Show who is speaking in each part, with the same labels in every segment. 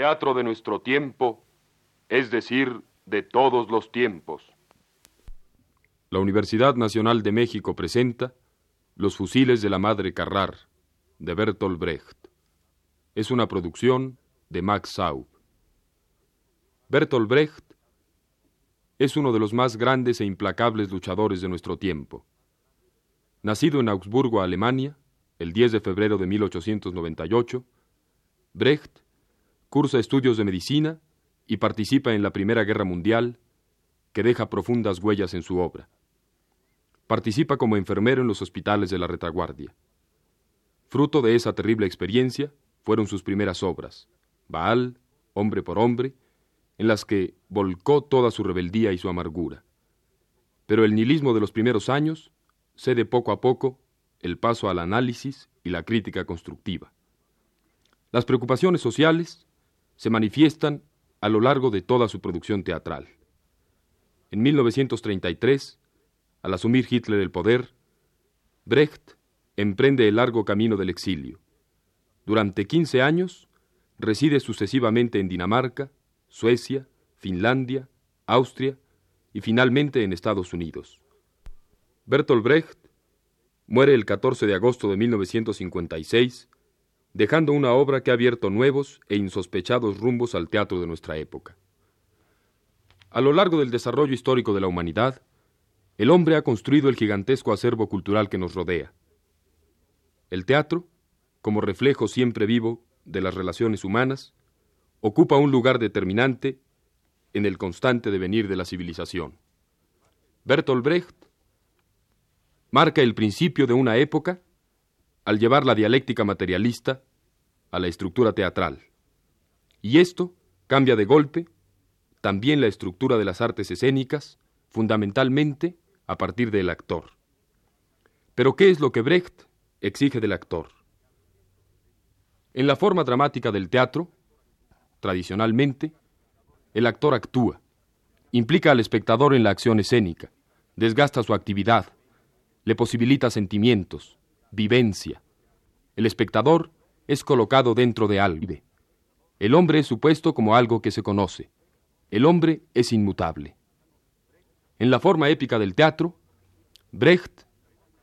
Speaker 1: Teatro de nuestro tiempo, es decir, de todos los tiempos. La Universidad Nacional de México presenta Los fusiles de la Madre Carrar, de Bertolt Brecht. Es una producción de Max Saub. Bertolt Brecht es uno de los más grandes e implacables luchadores de nuestro tiempo. Nacido en Augsburgo, Alemania, el 10 de febrero de 1898, Brecht cursa estudios de medicina y participa en la Primera Guerra Mundial, que deja profundas huellas en su obra. Participa como enfermero en los hospitales de la retaguardia. Fruto de esa terrible experiencia fueron sus primeras obras, Baal, Hombre por Hombre, en las que volcó toda su rebeldía y su amargura. Pero el nihilismo de los primeros años cede poco a poco el paso al análisis y la crítica constructiva. Las preocupaciones sociales se manifiestan a lo largo de toda su producción teatral. En 1933, al asumir Hitler el poder, Brecht emprende el largo camino del exilio. Durante 15 años reside sucesivamente en Dinamarca, Suecia, Finlandia, Austria y finalmente en Estados Unidos. Bertolt Brecht muere el 14 de agosto de 1956 dejando una obra que ha abierto nuevos e insospechados rumbos al teatro de nuestra época. A lo largo del desarrollo histórico de la humanidad, el hombre ha construido el gigantesco acervo cultural que nos rodea. El teatro, como reflejo siempre vivo de las relaciones humanas, ocupa un lugar determinante en el constante devenir de la civilización. Bertolt Brecht marca el principio de una época al llevar la dialéctica materialista a la estructura teatral. Y esto cambia de golpe también la estructura de las artes escénicas, fundamentalmente a partir del actor. Pero ¿qué es lo que Brecht exige del actor? En la forma dramática del teatro, tradicionalmente, el actor actúa, implica al espectador en la acción escénica, desgasta su actividad, le posibilita sentimientos, vivencia. El espectador es colocado dentro de algo. El hombre es supuesto como algo que se conoce. El hombre es inmutable. En la forma épica del teatro, Brecht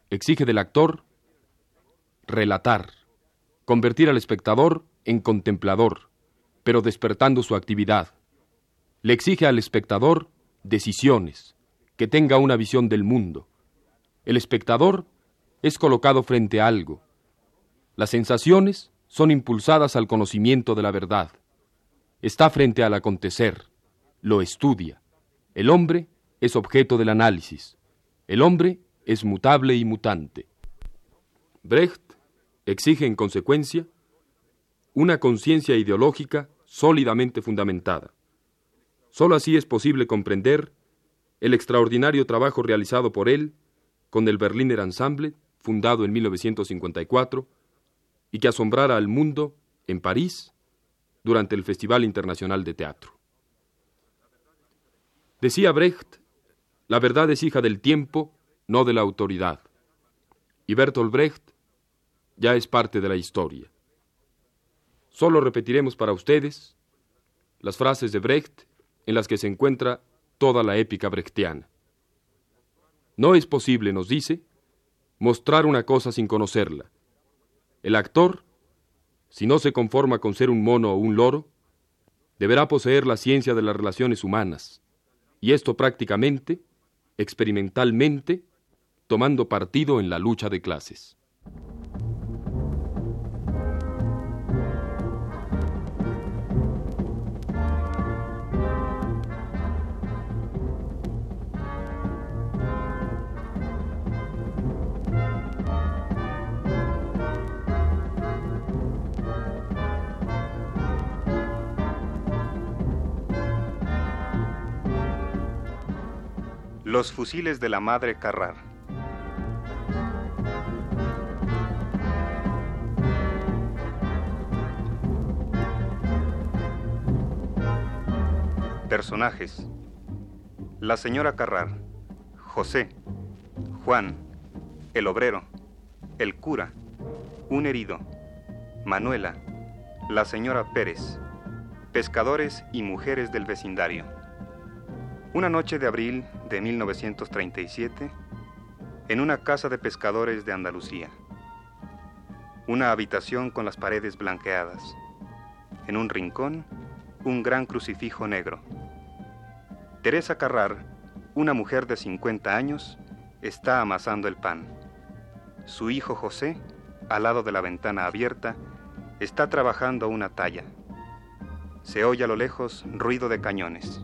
Speaker 1: exige del actor relatar, convertir al espectador en contemplador, pero despertando su actividad. Le exige al espectador decisiones, que tenga una visión del mundo. El espectador es colocado frente a algo. Las sensaciones son impulsadas al conocimiento de la verdad. Está frente al acontecer, lo estudia. El hombre es objeto del análisis. El hombre es mutable y mutante. Brecht exige en consecuencia una conciencia ideológica sólidamente fundamentada. Solo así es posible comprender el extraordinario trabajo realizado por él con el Berliner Ensemble fundado en 1954, y que asombrara al mundo en París durante el Festival Internacional de Teatro. Decía Brecht, la verdad es hija del tiempo, no de la autoridad. Y Bertolt Brecht ya es parte de la historia. Solo repetiremos para ustedes las frases de Brecht en las que se encuentra toda la épica brechtiana. No es posible, nos dice, mostrar una cosa sin conocerla. El actor, si no se conforma con ser un mono o un loro, deberá poseer la ciencia de las relaciones humanas, y esto prácticamente, experimentalmente, tomando partido en la lucha de clases.
Speaker 2: Los fusiles de la madre Carrar. Personajes. La señora Carrar, José, Juan, el obrero, el cura, un herido, Manuela, la señora Pérez, pescadores y mujeres del vecindario. Una noche de abril de 1937, en una casa de pescadores de Andalucía. Una habitación con las paredes blanqueadas. En un rincón, un gran crucifijo negro. Teresa Carrar, una mujer de 50 años, está amasando el pan. Su hijo José, al lado de la ventana abierta, está trabajando una talla. Se oye a lo lejos ruido de cañones.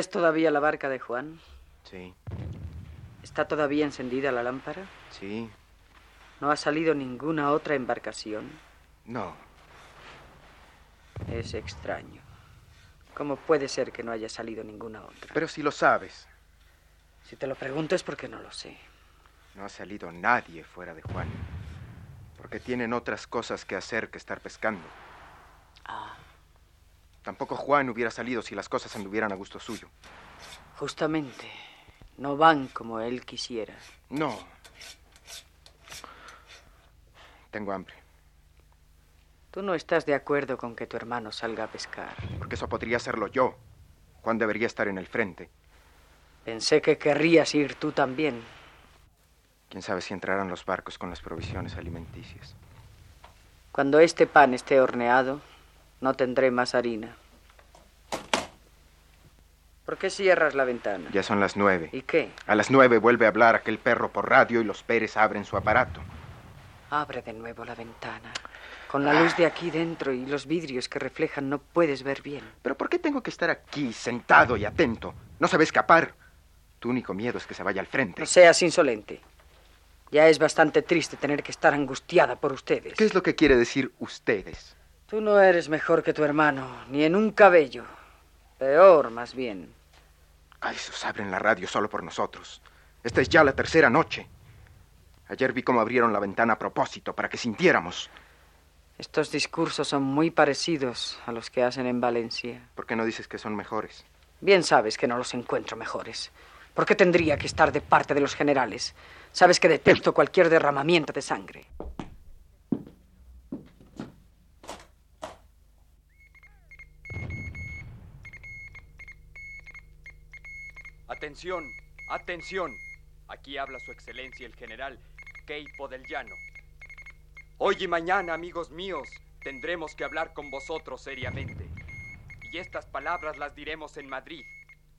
Speaker 3: ¿Ves todavía la barca de Juan?
Speaker 4: Sí.
Speaker 3: ¿Está todavía encendida la lámpara?
Speaker 4: Sí.
Speaker 3: ¿No ha salido ninguna otra embarcación?
Speaker 4: No.
Speaker 3: Es extraño. ¿Cómo puede ser que no haya salido ninguna otra?
Speaker 4: Pero si lo sabes.
Speaker 3: Si te lo pregunto es porque no lo sé.
Speaker 4: No ha salido nadie fuera de Juan. Porque tienen otras cosas que hacer que estar pescando.
Speaker 3: Ah.
Speaker 4: Tampoco Juan hubiera salido si las cosas anduvieran a gusto suyo.
Speaker 3: Justamente, no van como él quisiera.
Speaker 4: No. Tengo hambre.
Speaker 3: Tú no estás de acuerdo con que tu hermano salga a pescar.
Speaker 4: Porque eso podría serlo yo. Juan debería estar en el frente.
Speaker 3: Pensé que querrías ir tú también.
Speaker 4: Quién sabe si entrarán los barcos con las provisiones alimenticias.
Speaker 3: Cuando este pan esté horneado, no tendré más harina. ¿Por qué cierras la ventana?
Speaker 4: Ya son las nueve.
Speaker 3: ¿Y qué?
Speaker 4: A las nueve vuelve a hablar aquel perro por radio y los Pérez abren su aparato.
Speaker 3: Abre de nuevo la ventana. Con la luz de aquí dentro y los vidrios que reflejan no puedes ver bien.
Speaker 4: ¿Pero por qué tengo que estar aquí, sentado y atento? No sabe escapar. Tu único miedo es que se vaya al frente.
Speaker 3: No seas insolente. Ya es bastante triste tener que estar angustiada por ustedes.
Speaker 4: ¿Qué es lo que quiere decir ustedes?
Speaker 3: Tú no eres mejor que tu hermano, ni en un cabello. Peor, más bien.
Speaker 4: Ay, esos abren la radio solo por nosotros. Esta es ya la tercera noche. Ayer vi cómo abrieron la ventana a propósito, para que sintiéramos.
Speaker 3: Estos discursos son muy parecidos a los que hacen en Valencia.
Speaker 4: ¿Por qué no dices que son mejores?
Speaker 3: Bien sabes que no los encuentro mejores. ¿Por qué tendría que estar de parte de los generales? Sabes que detesto cualquier derramamiento de sangre.
Speaker 5: Atención, atención. Aquí habla su excelencia el general Keipo del Llano. Hoy y mañana, amigos míos, tendremos que hablar con vosotros seriamente. Y estas palabras las diremos en Madrid,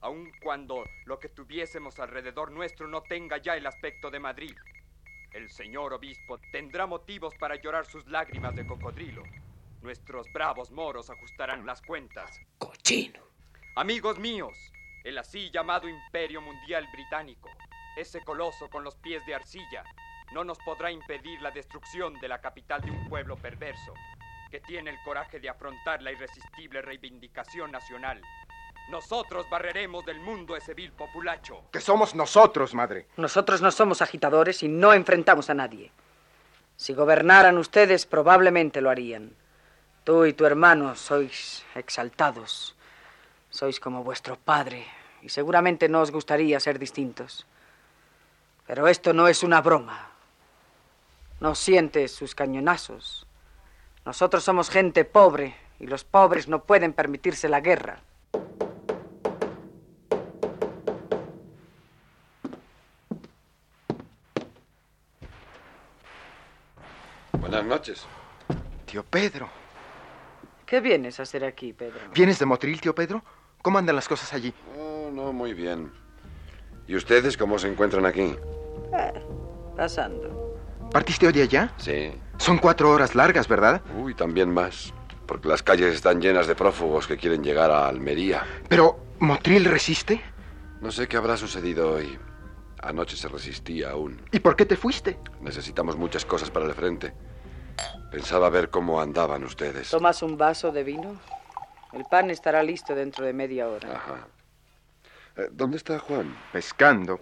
Speaker 5: aun cuando lo que tuviésemos alrededor nuestro no tenga ya el aspecto de Madrid. El señor obispo tendrá motivos para llorar sus lágrimas de cocodrilo. Nuestros bravos moros ajustarán las cuentas.
Speaker 3: Cochino.
Speaker 5: Amigos míos, el así llamado Imperio Mundial Británico, ese coloso con los pies de arcilla, no nos podrá impedir la destrucción de la capital de un pueblo perverso, que tiene el coraje de afrontar la irresistible reivindicación nacional. Nosotros barreremos del mundo ese vil populacho.
Speaker 4: Que somos nosotros, madre.
Speaker 3: Nosotros no somos agitadores y no enfrentamos a nadie. Si gobernaran ustedes, probablemente lo harían. Tú y tu hermano sois exaltados. Sois como vuestro padre y seguramente no os gustaría ser distintos. Pero esto no es una broma. No sientes sus cañonazos. Nosotros somos gente pobre y los pobres no pueden permitirse la guerra.
Speaker 6: Buenas noches.
Speaker 4: Tío Pedro.
Speaker 3: ¿Qué vienes a hacer aquí, Pedro?
Speaker 4: ¿Vienes de Motril, tío Pedro? ¿Cómo andan las cosas allí?
Speaker 6: Oh, no, muy bien. ¿Y ustedes cómo se encuentran aquí?
Speaker 3: Eh, pasando.
Speaker 4: ¿Partiste hoy allá?
Speaker 6: Sí.
Speaker 4: Son cuatro horas largas, ¿verdad?
Speaker 6: Uy, también más. Porque las calles están llenas de prófugos que quieren llegar a Almería.
Speaker 4: Pero, ¿Motril resiste?
Speaker 6: No sé qué habrá sucedido hoy. Anoche se resistía aún.
Speaker 4: ¿Y por qué te fuiste?
Speaker 6: Necesitamos muchas cosas para el frente. Pensaba ver cómo andaban ustedes.
Speaker 3: ¿Tomas un vaso de vino? El pan estará listo dentro de media hora.
Speaker 6: Ajá. Eh, ¿Dónde está Juan?
Speaker 4: Pescando.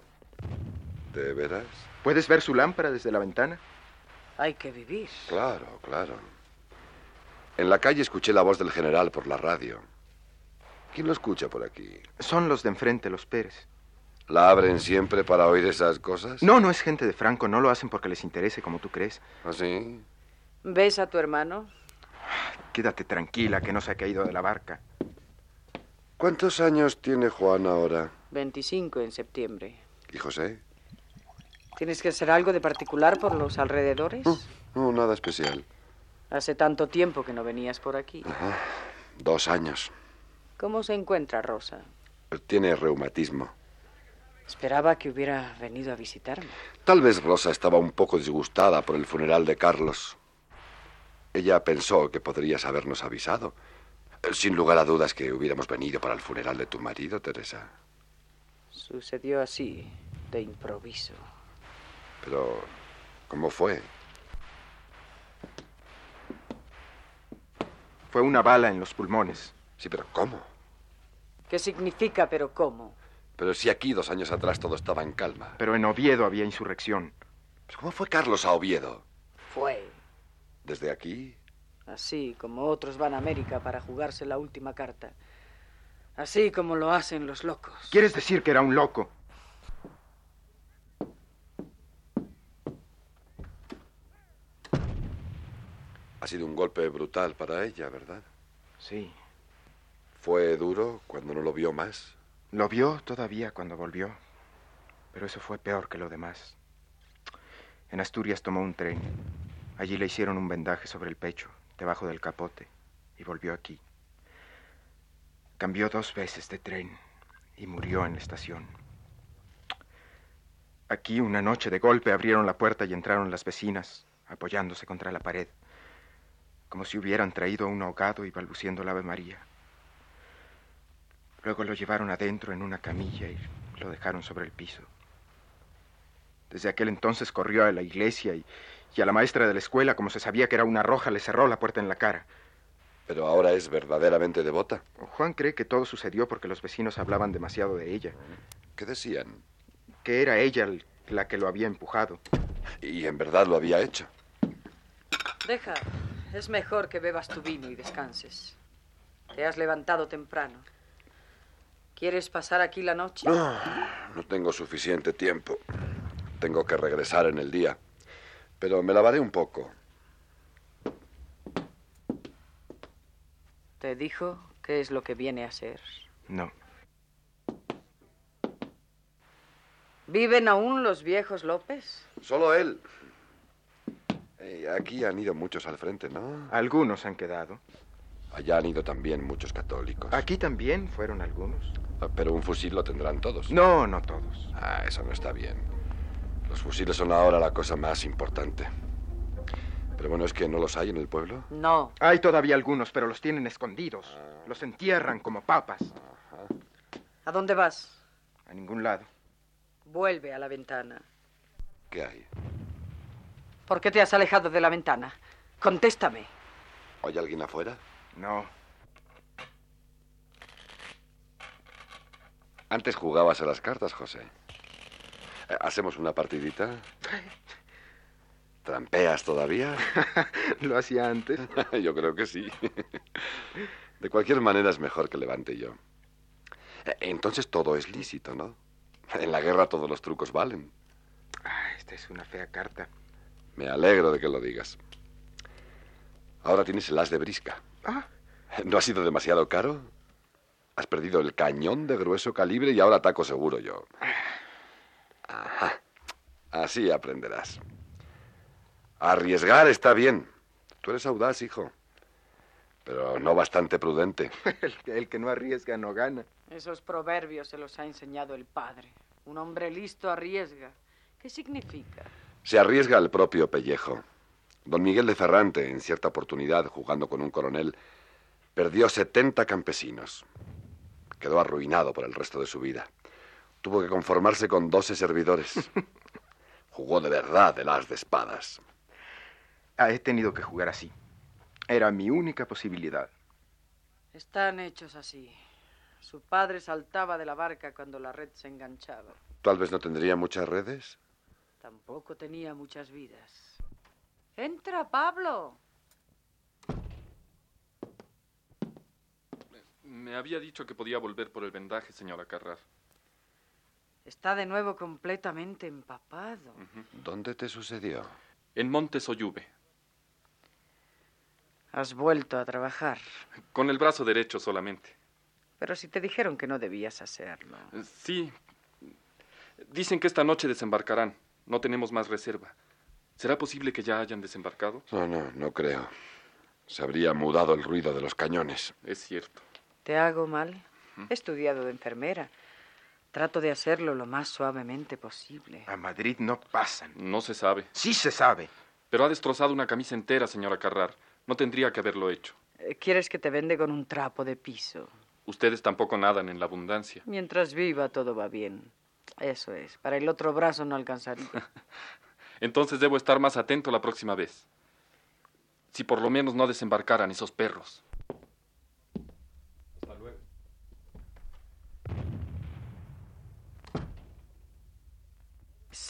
Speaker 6: ¿De veras?
Speaker 4: ¿Puedes ver su lámpara desde la ventana?
Speaker 3: Hay que vivir.
Speaker 6: Claro, claro. En la calle escuché la voz del general por la radio. ¿Quién lo escucha por aquí?
Speaker 4: Son los de enfrente, los Pérez.
Speaker 6: ¿La abren siempre para oír esas cosas?
Speaker 4: No, no es gente de Franco. No lo hacen porque les interese, como tú crees.
Speaker 6: ¿Ah, sí?
Speaker 3: ¿Ves a tu hermano?
Speaker 4: Quédate tranquila, que no se ha caído de la barca.
Speaker 6: ¿Cuántos años tiene Juan ahora?
Speaker 3: 25 en septiembre.
Speaker 6: ¿Y José?
Speaker 3: ¿Tienes que hacer algo de particular por los alrededores?
Speaker 6: No, no, nada especial.
Speaker 3: Hace tanto tiempo que no venías por aquí.
Speaker 6: Ajá. Dos años.
Speaker 3: ¿Cómo se encuentra Rosa?
Speaker 6: Tiene reumatismo.
Speaker 3: Esperaba que hubiera venido a visitarme.
Speaker 6: Tal vez Rosa estaba un poco disgustada por el funeral de Carlos. Ella pensó que podrías habernos avisado. Sin lugar a dudas que hubiéramos venido para el funeral de tu marido, Teresa.
Speaker 3: Sucedió así, de improviso.
Speaker 6: Pero, ¿cómo fue?
Speaker 4: Fue una bala en los pulmones.
Speaker 6: Sí, pero ¿cómo?
Speaker 3: ¿Qué significa, pero cómo?
Speaker 6: Pero si aquí dos años atrás todo estaba en calma.
Speaker 4: Pero en Oviedo había insurrección.
Speaker 6: Pues, ¿Cómo fue Carlos a Oviedo?
Speaker 3: Fue.
Speaker 6: ¿Desde aquí?
Speaker 3: Así como otros van a América para jugarse la última carta. Así como lo hacen los locos.
Speaker 4: ¿Quieres decir que era un loco?
Speaker 6: Ha sido un golpe brutal para ella, ¿verdad?
Speaker 4: Sí.
Speaker 6: ¿Fue duro cuando no lo vio más?
Speaker 4: Lo vio todavía cuando volvió. Pero eso fue peor que lo demás. En Asturias tomó un tren. Allí le hicieron un vendaje sobre el pecho, debajo del capote, y volvió aquí. Cambió dos veces de tren y murió en la estación. Aquí una noche de golpe abrieron la puerta y entraron las vecinas, apoyándose contra la pared, como si hubieran traído a un ahogado y balbuciendo la Ave María. Luego lo llevaron adentro en una camilla y lo dejaron sobre el piso. Desde aquel entonces corrió a la iglesia y, y, a la maestra de la escuela, como se sabía que era una roja, le cerró la puerta en la cara.
Speaker 6: Pero ahora es verdaderamente devota.
Speaker 4: Juan cree que todo sucedió porque los vecinos hablaban demasiado de ella.
Speaker 6: ¿Qué decían?
Speaker 4: Que era ella la que lo había empujado.
Speaker 6: Y en verdad lo había hecho.
Speaker 3: Deja, es mejor que bebas tu vino y descanses. Te has levantado temprano. ¿Quieres pasar aquí la noche?
Speaker 6: No, no tengo suficiente tiempo. Tengo que regresar en el día. Pero me lavaré un poco.
Speaker 3: ¿Te dijo qué es lo que viene a ser?
Speaker 4: No.
Speaker 3: ¿Viven aún los viejos López?
Speaker 6: Solo él. Eh, aquí han ido muchos al frente, ¿no?
Speaker 4: Algunos han quedado.
Speaker 6: Allá han ido también muchos católicos.
Speaker 4: Aquí también fueron algunos.
Speaker 6: Pero un fusil lo tendrán todos.
Speaker 4: No, no todos.
Speaker 6: Ah, eso no está bien. Los fusiles son ahora la cosa más importante. Pero bueno, ¿es que no los hay en el pueblo?
Speaker 3: No.
Speaker 4: Hay todavía algunos, pero los tienen escondidos. Los entierran como papas. Ajá.
Speaker 3: ¿A dónde vas?
Speaker 4: A ningún lado.
Speaker 3: Vuelve a la ventana.
Speaker 6: ¿Qué hay?
Speaker 3: ¿Por qué te has alejado de la ventana? Contéstame.
Speaker 6: ¿Hay alguien afuera?
Speaker 4: No.
Speaker 6: Antes jugabas a las cartas, José. ¿Hacemos una partidita? ¿Trampeas todavía?
Speaker 4: ¿Lo hacía antes?
Speaker 6: yo creo que sí. De cualquier manera es mejor que levante yo. Entonces todo es lícito, ¿no? En la guerra todos los trucos valen.
Speaker 4: Ah, esta es una fea carta.
Speaker 6: Me alegro de que lo digas. Ahora tienes el as de brisca.
Speaker 4: Ah,
Speaker 6: ¿No ha sido demasiado caro? Has perdido el cañón de grueso calibre y ahora ataco seguro yo. Ajá. Así aprenderás. Arriesgar está bien. Tú eres audaz, hijo. Pero no bastante prudente.
Speaker 4: el, que- el que no arriesga no gana.
Speaker 3: Esos proverbios se los ha enseñado el padre. Un hombre listo arriesga. ¿Qué significa?
Speaker 6: Se arriesga el propio pellejo. Don Miguel de Ferrante, en cierta oportunidad, jugando con un coronel, perdió 70 campesinos. Quedó arruinado por el resto de su vida. Tuvo que conformarse con 12 servidores. Jugó de verdad el as de espadas.
Speaker 4: Ah, he tenido que jugar así. Era mi única posibilidad.
Speaker 3: Están hechos así. Su padre saltaba de la barca cuando la red se enganchaba.
Speaker 6: Tal vez no tendría muchas redes.
Speaker 3: Tampoco tenía muchas vidas. Entra, Pablo.
Speaker 7: Me había dicho que podía volver por el vendaje, señora Carrar.
Speaker 3: Está de nuevo completamente empapado.
Speaker 6: ¿Dónde te sucedió?
Speaker 7: En Monte Soyube,
Speaker 3: Has vuelto a trabajar.
Speaker 7: con el brazo derecho solamente.
Speaker 3: Pero si te dijeron que no debías hacerlo.
Speaker 7: Sí. Dicen que esta noche desembarcarán. No tenemos más reserva. ¿Será posible que ya hayan desembarcado?
Speaker 6: No, no, no creo. Se habría mudado el ruido de los cañones.
Speaker 7: Es cierto.
Speaker 3: ¿Te hago mal? He estudiado de enfermera. Trato de hacerlo lo más suavemente posible.
Speaker 4: A Madrid no pasan.
Speaker 7: No se sabe.
Speaker 4: Sí se sabe.
Speaker 7: Pero ha destrozado una camisa entera, señora Carrar. No tendría que haberlo hecho.
Speaker 3: Eh, ¿Quieres que te vende con un trapo de piso?
Speaker 7: Ustedes tampoco nadan en la abundancia.
Speaker 3: Mientras viva todo va bien. Eso es. Para el otro brazo no alcanzaría.
Speaker 7: Entonces debo estar más atento la próxima vez. Si por lo menos no desembarcaran esos perros. Hasta luego.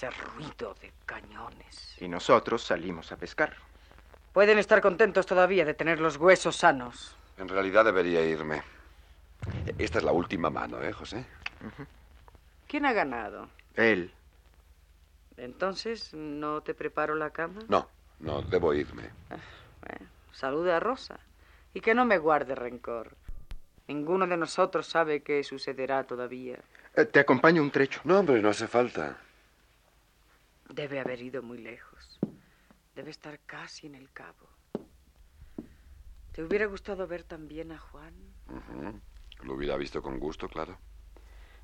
Speaker 3: Ese ruido de cañones.
Speaker 4: Y nosotros salimos a pescar.
Speaker 3: Pueden estar contentos todavía de tener los huesos sanos.
Speaker 6: En realidad debería irme. Esta es la última mano, ¿eh, José?
Speaker 3: ¿Quién ha ganado?
Speaker 4: Él.
Speaker 3: Entonces, ¿no te preparo la cama?
Speaker 6: No, no, debo irme.
Speaker 3: Bueno, salude a Rosa. Y que no me guarde rencor. Ninguno de nosotros sabe qué sucederá todavía.
Speaker 4: Eh, Te acompaño un trecho.
Speaker 6: No, hombre, no hace falta.
Speaker 3: Debe haber ido muy lejos. Debe estar casi en el cabo. ¿Te hubiera gustado ver también a Juan?
Speaker 6: Lo hubiera visto con gusto, claro.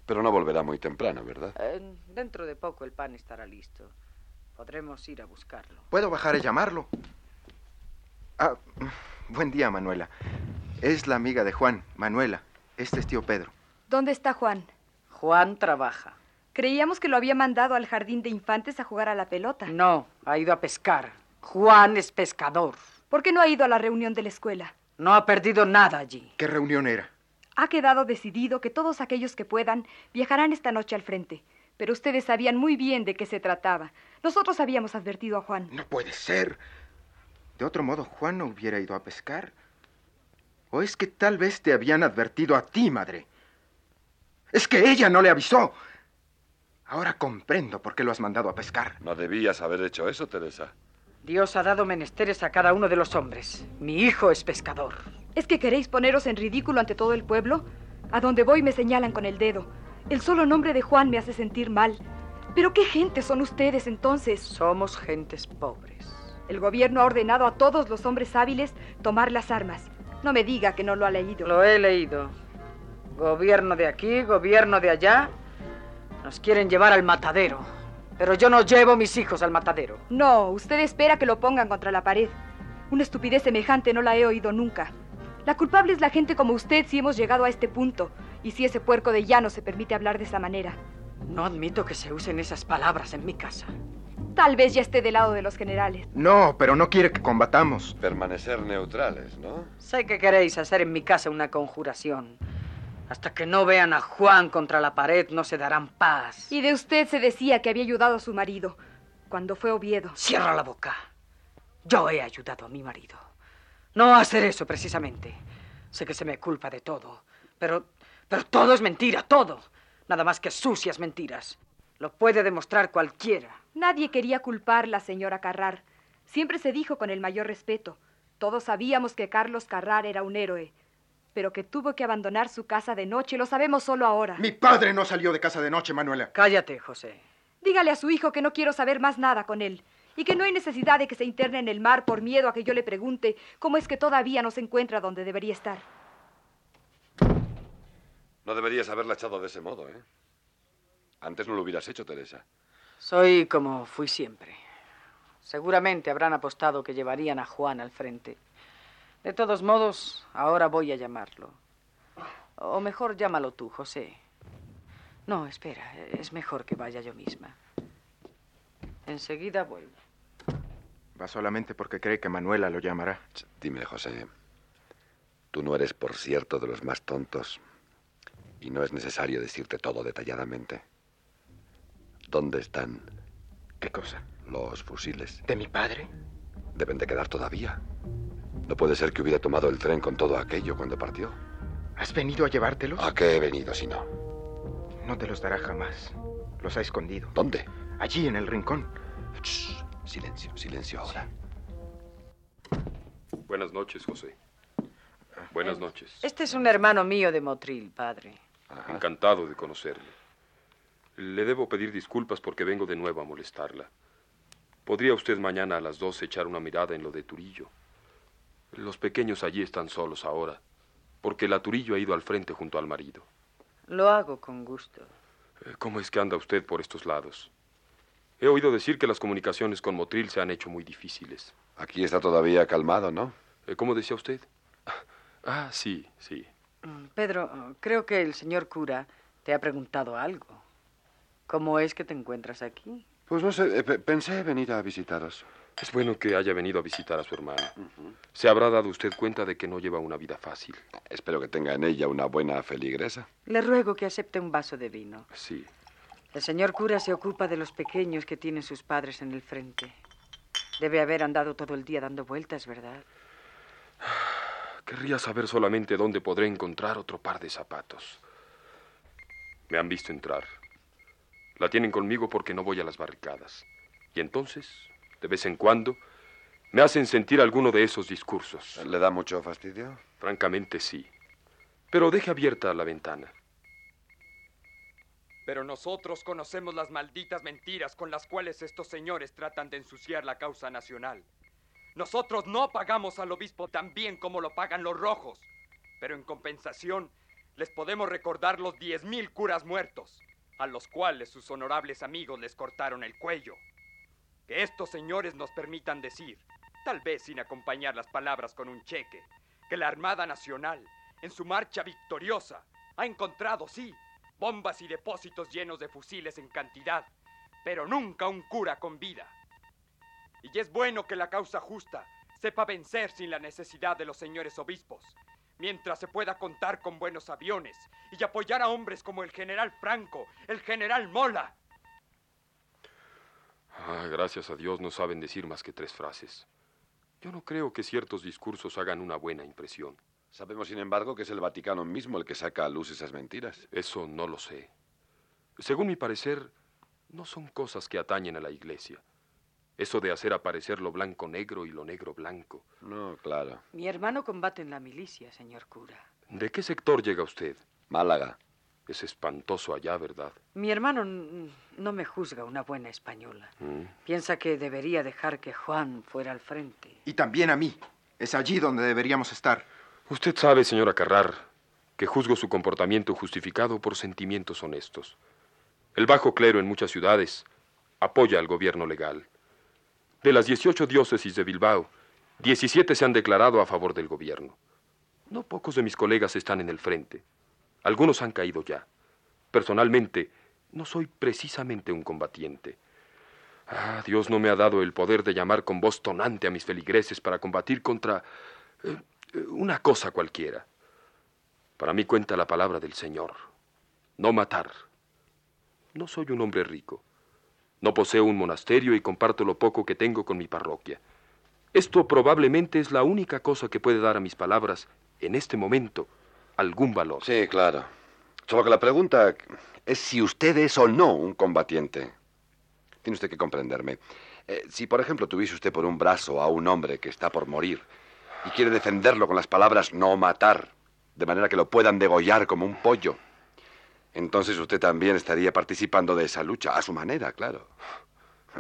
Speaker 6: Pero no volverá muy temprano, ¿verdad?
Speaker 3: Eh, dentro de poco el pan estará listo. Podremos ir a buscarlo.
Speaker 4: ¿Puedo bajar a llamarlo? Ah, buen día, Manuela. Es la amiga de Juan, Manuela. Este es tío Pedro.
Speaker 8: ¿Dónde está Juan?
Speaker 3: Juan trabaja.
Speaker 8: Creíamos que lo había mandado al jardín de infantes a jugar a la pelota.
Speaker 3: No, ha ido a pescar. Juan es pescador.
Speaker 8: ¿Por qué no ha ido a la reunión de la escuela?
Speaker 3: No ha perdido nada allí.
Speaker 4: ¿Qué reunión era?
Speaker 8: Ha quedado decidido que todos aquellos que puedan viajarán esta noche al frente. Pero ustedes sabían muy bien de qué se trataba. Nosotros habíamos advertido a Juan.
Speaker 4: No puede ser. De otro modo, Juan no hubiera ido a pescar. ¿O es que tal vez te habían advertido a ti, madre? Es que ella no le avisó. Ahora comprendo por qué lo has mandado a pescar.
Speaker 6: No debías haber hecho eso, Teresa.
Speaker 3: Dios ha dado menesteres a cada uno de los hombres. Mi hijo es pescador.
Speaker 8: ¿Es que queréis poneros en ridículo ante todo el pueblo? A donde voy me señalan con el dedo. El solo nombre de Juan me hace sentir mal. Pero qué gente son ustedes entonces.
Speaker 3: Somos gentes pobres.
Speaker 8: El gobierno ha ordenado a todos los hombres hábiles tomar las armas. No me diga que no lo ha leído.
Speaker 3: Lo he leído. Gobierno de aquí, gobierno de allá. Nos quieren llevar al matadero. Pero yo no llevo mis hijos al matadero.
Speaker 8: No, usted espera que lo pongan contra la pared. Una estupidez semejante no la he oído nunca. La culpable es la gente como usted si hemos llegado a este punto y si ese puerco de llano se permite hablar de esa manera.
Speaker 3: No admito que se usen esas palabras en mi casa.
Speaker 8: Tal vez ya esté del lado de los generales.
Speaker 4: No, pero no quiere que combatamos.
Speaker 6: Permanecer neutrales, ¿no?
Speaker 3: Sé que queréis hacer en mi casa una conjuración. Hasta que no vean a Juan contra la pared no se darán paz.
Speaker 8: Y de usted se decía que había ayudado a su marido cuando fue Oviedo.
Speaker 3: Cierra la boca. Yo he ayudado a mi marido. No a hacer eso precisamente. Sé que se me culpa de todo. Pero. Pero todo es mentira, todo. Nada más que sucias mentiras. Lo puede demostrar cualquiera.
Speaker 8: Nadie quería culparla, señora Carrar. Siempre se dijo con el mayor respeto. Todos sabíamos que Carlos Carrar era un héroe, pero que tuvo que abandonar su casa de noche lo sabemos solo ahora.
Speaker 4: Mi padre no salió de casa de noche, Manuela.
Speaker 3: Cállate, José.
Speaker 8: Dígale a su hijo que no quiero saber más nada con él y que no hay necesidad de que se interne en el mar por miedo a que yo le pregunte cómo es que todavía no se encuentra donde debería estar.
Speaker 6: No deberías haberla echado de ese modo, ¿eh? Antes no lo hubieras hecho, Teresa.
Speaker 3: Soy como fui siempre. Seguramente habrán apostado que llevarían a Juan al frente. De todos modos, ahora voy a llamarlo. O mejor llámalo tú, José. No, espera, es mejor que vaya yo misma. Enseguida vuelvo.
Speaker 4: Va solamente porque cree que Manuela lo llamará.
Speaker 6: Dime, José. Tú no eres, por cierto, de los más tontos. Y no es necesario decirte todo detalladamente. ¿Dónde están?
Speaker 4: ¿Qué cosa?
Speaker 6: Los fusiles.
Speaker 4: ¿De mi padre?
Speaker 6: Deben de quedar todavía. No puede ser que hubiera tomado el tren con todo aquello cuando partió.
Speaker 4: ¿Has venido a llevártelos?
Speaker 6: ¿A qué he venido si no?
Speaker 4: No te los dará jamás. Los ha escondido.
Speaker 6: ¿Dónde?
Speaker 4: Allí, en el rincón.
Speaker 6: Shh, silencio, silencio ahora.
Speaker 1: Buenas noches, José. Buenas noches.
Speaker 3: Este es un hermano mío de Motril, padre.
Speaker 6: Ajá.
Speaker 1: Encantado de conocerle. Le debo pedir disculpas porque vengo de nuevo a molestarla. ¿Podría usted mañana a las 12 echar una mirada en lo de Turillo? Los pequeños allí están solos ahora, porque la Turillo ha ido al frente junto al marido.
Speaker 3: Lo hago con gusto.
Speaker 1: Eh, ¿Cómo es que anda usted por estos lados? He oído decir que las comunicaciones con Motril se han hecho muy difíciles.
Speaker 6: Aquí está todavía calmado, ¿no?
Speaker 1: Eh, ¿Cómo decía usted? Ah, sí, sí.
Speaker 3: Mm, Pedro, creo que el señor cura te ha preguntado algo. ¿Cómo es que te encuentras aquí?
Speaker 6: Pues no sé, eh, pe- pensé venir a visitaros.
Speaker 1: Es bueno que haya venido a visitar a su hermano. Se habrá dado usted cuenta de que no lleva una vida fácil.
Speaker 6: Espero que tenga en ella una buena feligresa.
Speaker 3: Le ruego que acepte un vaso de vino.
Speaker 1: Sí.
Speaker 3: El señor cura se ocupa de los pequeños que tienen sus padres en el frente. Debe haber andado todo el día dando vueltas, ¿verdad?
Speaker 1: Querría saber solamente dónde podré encontrar otro par de zapatos. Me han visto entrar. La tienen conmigo porque no voy a las barricadas. Y entonces, de vez en cuando, me hacen sentir alguno de esos discursos.
Speaker 6: ¿Le da mucho fastidio?
Speaker 1: Francamente, sí. Pero deje abierta la ventana.
Speaker 5: Pero nosotros conocemos las malditas mentiras con las cuales estos señores tratan de ensuciar la causa nacional. Nosotros no pagamos al obispo tan bien como lo pagan los rojos, pero en compensación les podemos recordar los diez mil curas muertos, a los cuales sus honorables amigos les cortaron el cuello. Que estos señores nos permitan decir, tal vez sin acompañar las palabras con un cheque, que la Armada Nacional, en su marcha victoriosa, ha encontrado, sí, bombas y depósitos llenos de fusiles en cantidad, pero nunca un cura con vida. Y es bueno que la causa justa sepa vencer sin la necesidad de los señores obispos, mientras se pueda contar con buenos aviones y apoyar a hombres como el general Franco, el general Mola.
Speaker 1: Ah, gracias a Dios no saben decir más que tres frases. Yo no creo que ciertos discursos hagan una buena impresión.
Speaker 6: Sabemos, sin embargo, que es el Vaticano mismo el que saca a luz esas mentiras.
Speaker 1: Eso no lo sé. Según mi parecer, no son cosas que atañen a la Iglesia. Eso de hacer aparecer lo blanco negro y lo negro blanco.
Speaker 6: No, claro.
Speaker 3: Mi hermano combate en la milicia, señor cura.
Speaker 1: ¿De qué sector llega usted?
Speaker 6: Málaga.
Speaker 1: Es espantoso allá, ¿verdad?
Speaker 3: Mi hermano no me juzga una buena española.
Speaker 1: Mm.
Speaker 3: Piensa que debería dejar que Juan fuera al frente.
Speaker 4: Y también a mí. Es allí donde deberíamos estar.
Speaker 1: Usted sabe, señora Carrar, que juzgo su comportamiento justificado por sentimientos honestos. El bajo clero en muchas ciudades apoya al gobierno legal. De las 18 diócesis de Bilbao, 17 se han declarado a favor del gobierno. No pocos de mis colegas están en el frente. Algunos han caído ya. Personalmente, no soy precisamente un combatiente. Ah, Dios no me ha dado el poder de llamar con voz tonante a mis feligreses para combatir contra eh, eh, una cosa cualquiera. Para mí cuenta la palabra del Señor. No matar. No soy un hombre rico. No poseo un monasterio y comparto lo poco que tengo con mi parroquia. Esto probablemente es la única cosa que puede dar a mis palabras, en este momento, algún valor.
Speaker 6: Sí, claro. Solo que la pregunta es si usted es o no un combatiente. Tiene usted que comprenderme. Eh, si, por ejemplo, tuviese usted por un brazo a un hombre que está por morir y quiere defenderlo con las palabras no matar, de manera que lo puedan degollar como un pollo. Entonces usted también estaría participando de esa lucha, a su manera, claro.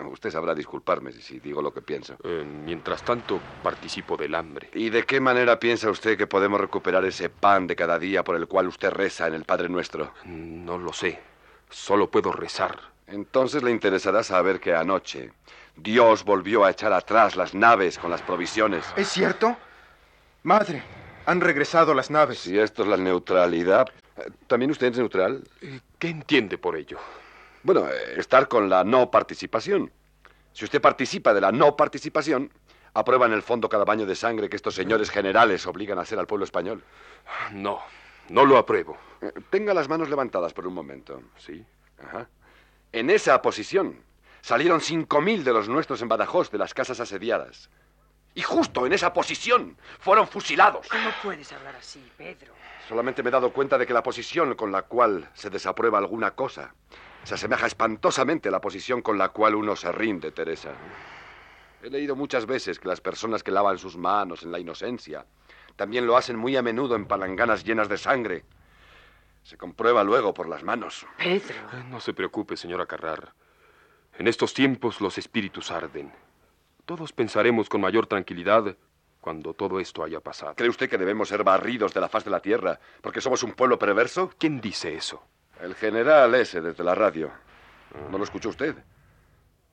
Speaker 6: Usted sabrá disculparme si digo lo que pienso.
Speaker 1: Eh, mientras tanto, participo del hambre.
Speaker 6: ¿Y de qué manera piensa usted que podemos recuperar ese pan de cada día por el cual usted reza en el Padre Nuestro?
Speaker 1: No lo sé. Solo puedo rezar.
Speaker 6: Entonces le interesará saber que anoche Dios volvió a echar atrás las naves con las provisiones.
Speaker 4: ¿Es cierto? Madre, han regresado las naves.
Speaker 6: Si esto es la neutralidad, ¿también usted es neutral?
Speaker 1: Eh, ¿Qué entiende por ello?
Speaker 6: Bueno, eh, estar con la no participación. Si usted participa de la no participación, aprueba en el fondo cada baño de sangre que estos señores generales obligan a hacer al pueblo español.
Speaker 1: No, no lo apruebo.
Speaker 6: Eh, tenga las manos levantadas por un momento.
Speaker 1: Sí.
Speaker 6: Ajá. En esa posición salieron cinco mil de los nuestros en Badajoz de las casas asediadas. Y justo en esa posición fueron fusilados.
Speaker 3: ¿Cómo puedes hablar así, Pedro?
Speaker 6: Solamente me he dado cuenta de que la posición con la cual se desaprueba alguna cosa se asemeja espantosamente a la posición con la cual uno se rinde, Teresa. He leído muchas veces que las personas que lavan sus manos en la inocencia también lo hacen muy a menudo en palanganas llenas de sangre. Se comprueba luego por las manos.
Speaker 3: Pedro.
Speaker 1: Eh, no se preocupe, señora Carrar. En estos tiempos los espíritus arden. Todos pensaremos con mayor tranquilidad cuando todo esto haya pasado.
Speaker 6: ¿Cree usted que debemos ser barridos de la faz de la tierra porque somos un pueblo perverso?
Speaker 1: ¿Quién dice eso?
Speaker 6: El general ese desde la radio. ¿No lo escuchó usted?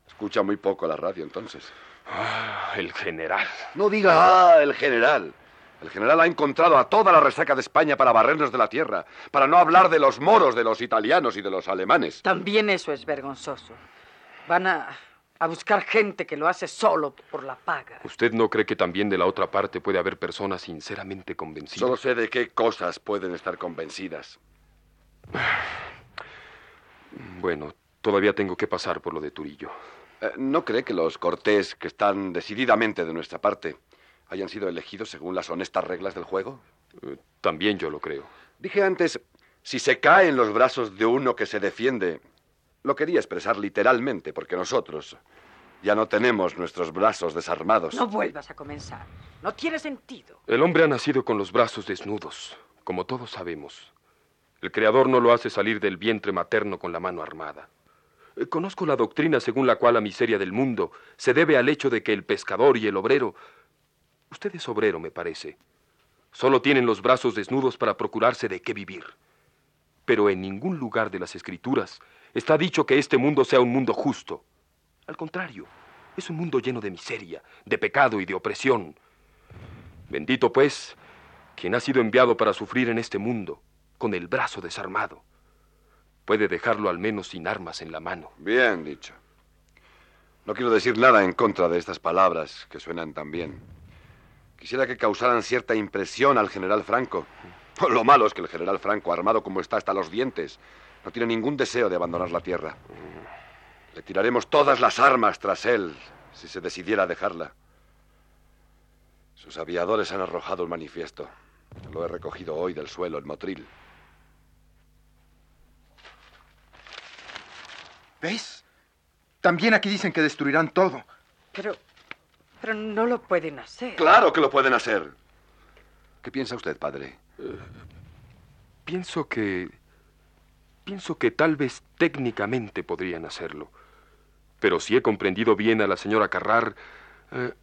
Speaker 6: Escucha muy poco la radio entonces.
Speaker 1: Ah, el general.
Speaker 6: No diga, ah, el general. El general ha encontrado a toda la resaca de España para barrernos de la tierra, para no hablar de los moros, de los italianos y de los alemanes.
Speaker 3: También eso es vergonzoso. Van a, a buscar gente que lo hace solo por la paga.
Speaker 1: ¿Usted no cree que también de la otra parte puede haber personas sinceramente convencidas?
Speaker 6: Solo sé de qué cosas pueden estar convencidas.
Speaker 1: Bueno, todavía tengo que pasar por lo de Turillo.
Speaker 6: Eh, ¿No cree que los Cortés, que están decididamente de nuestra parte, hayan sido elegidos según las honestas reglas del juego?
Speaker 1: Eh, también yo lo creo.
Speaker 6: Dije antes, si se cae en los brazos de uno que se defiende, lo quería expresar literalmente, porque nosotros ya no tenemos nuestros brazos desarmados.
Speaker 3: No vuelvas a comenzar. No tiene sentido.
Speaker 1: El hombre ha nacido con los brazos desnudos, como todos sabemos. El Creador no lo hace salir del vientre materno con la mano armada. Eh, conozco la doctrina según la cual la miseria del mundo se debe al hecho de que el pescador y el obrero... Usted es obrero, me parece. Solo tienen los brazos desnudos para procurarse de qué vivir. Pero en ningún lugar de las escrituras está dicho que este mundo sea un mundo justo. Al contrario, es un mundo lleno de miseria, de pecado y de opresión. Bendito, pues, quien ha sido enviado para sufrir en este mundo con el brazo desarmado. Puede dejarlo al menos sin armas en la mano.
Speaker 6: Bien dicho. No quiero decir nada en contra de estas palabras que suenan tan bien. Quisiera que causaran cierta impresión al general Franco. Lo malo es que el general Franco, armado como está hasta los dientes, no tiene ningún deseo de abandonar la tierra. Le tiraremos todas las armas tras él si se decidiera a dejarla. Sus aviadores han arrojado el manifiesto. Lo he recogido hoy del suelo, el Motril.
Speaker 4: ¿Ves? También aquí dicen que destruirán todo.
Speaker 3: Pero. Pero no lo pueden hacer.
Speaker 6: Claro que lo pueden hacer. ¿Qué piensa usted, padre?
Speaker 1: Eh, pienso que. Pienso que tal vez técnicamente podrían hacerlo. Pero si he comprendido bien a la señora Carrar, eh,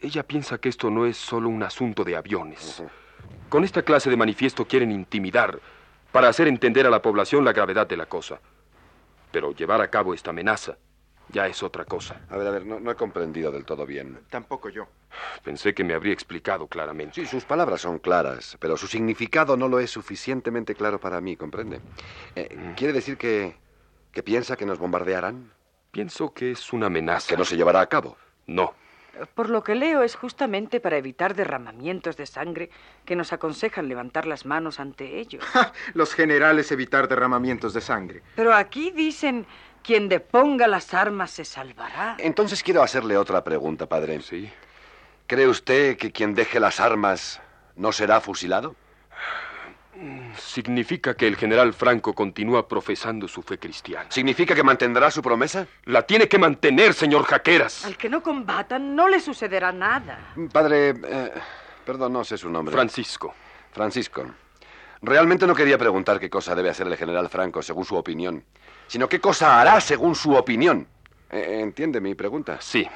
Speaker 1: ella piensa que esto no es solo un asunto de aviones. Con esta clase de manifiesto quieren intimidar para hacer entender a la población la gravedad de la cosa. Pero llevar a cabo esta amenaza ya es otra cosa.
Speaker 6: A ver, a ver, no, he comprendido del todo bien.
Speaker 4: Tampoco yo.
Speaker 1: Pensé que me habría explicado claramente.
Speaker 6: Sí, sus palabras son claras, pero su significado no lo es suficientemente claro para mí, ¿comprende? Eh, mm. ¿Quiere decir que, que piensa que nos bombardearán?
Speaker 1: Pienso que es una amenaza.
Speaker 6: ¿Que no se llevará a cabo?
Speaker 1: No.
Speaker 3: Por lo que leo es justamente para evitar derramamientos de sangre que nos aconsejan levantar las manos ante ellos.
Speaker 4: Los generales evitar derramamientos de sangre.
Speaker 3: Pero aquí dicen, quien deponga las armas se salvará.
Speaker 6: Entonces quiero hacerle otra pregunta, padre.
Speaker 1: Sí.
Speaker 6: ¿Cree usted que quien deje las armas no será fusilado?
Speaker 1: Significa que el general Franco continúa profesando su fe cristiana.
Speaker 6: ¿Significa que mantendrá su promesa?
Speaker 1: La tiene que mantener, señor Jaqueras.
Speaker 3: Al que no combatan no le sucederá nada.
Speaker 6: Padre, eh, Perdón, no sé su nombre.
Speaker 1: Francisco.
Speaker 6: Francisco. Realmente no quería preguntar qué cosa debe hacer el general Franco según su opinión, sino qué cosa hará según su opinión. Eh, ¿Entiende mi pregunta?
Speaker 1: Sí.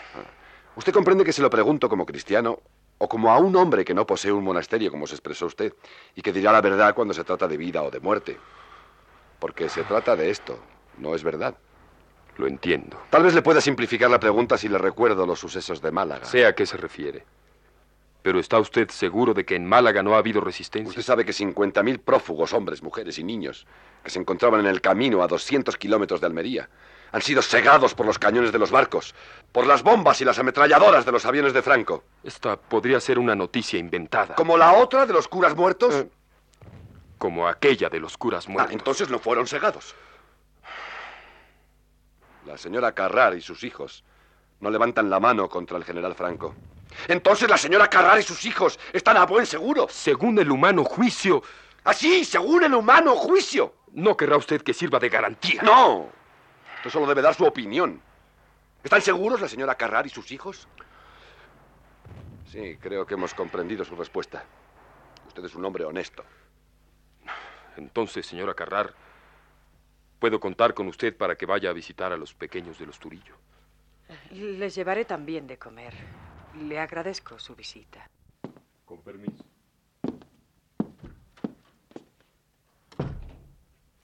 Speaker 6: Usted comprende que se lo pregunto como cristiano o como a un hombre que no posee un monasterio, como se expresó usted, y que dirá la verdad cuando se trata de vida o de muerte. Porque se trata de esto, no es verdad.
Speaker 1: Lo entiendo.
Speaker 6: Tal vez le pueda simplificar la pregunta si le recuerdo los sucesos de Málaga.
Speaker 1: Sé a qué se refiere. Pero ¿está usted seguro de que en Málaga no ha habido resistencia?
Speaker 6: Usted sabe que 50.000 prófugos, hombres, mujeres y niños, que se encontraban en el camino a 200 kilómetros de Almería, han sido cegados por los cañones de los barcos, por las bombas y las ametralladoras de los aviones de Franco.
Speaker 1: Esta podría ser una noticia inventada.
Speaker 6: ¿Como la otra de los curas muertos?
Speaker 1: Eh, como aquella de los curas
Speaker 6: Ah,
Speaker 1: muertos.
Speaker 6: entonces no fueron cegados. La señora Carrar y sus hijos no levantan la mano contra el general Franco. Entonces la señora Carrar y sus hijos están a buen seguro.
Speaker 1: Según el humano juicio,
Speaker 6: Así, según el humano juicio.
Speaker 1: no querrá usted que sirva de garantía.
Speaker 6: No. Usted solo debe dar su opinión. ¿Están seguros la señora Carrar y sus hijos? Sí, creo que hemos comprendido su respuesta. Usted es un hombre honesto.
Speaker 1: Entonces, señora Carrar, puedo contar con usted para que vaya a visitar a los pequeños de los Turillo.
Speaker 3: Les llevaré también de comer. Le agradezco su visita.
Speaker 1: Con permiso.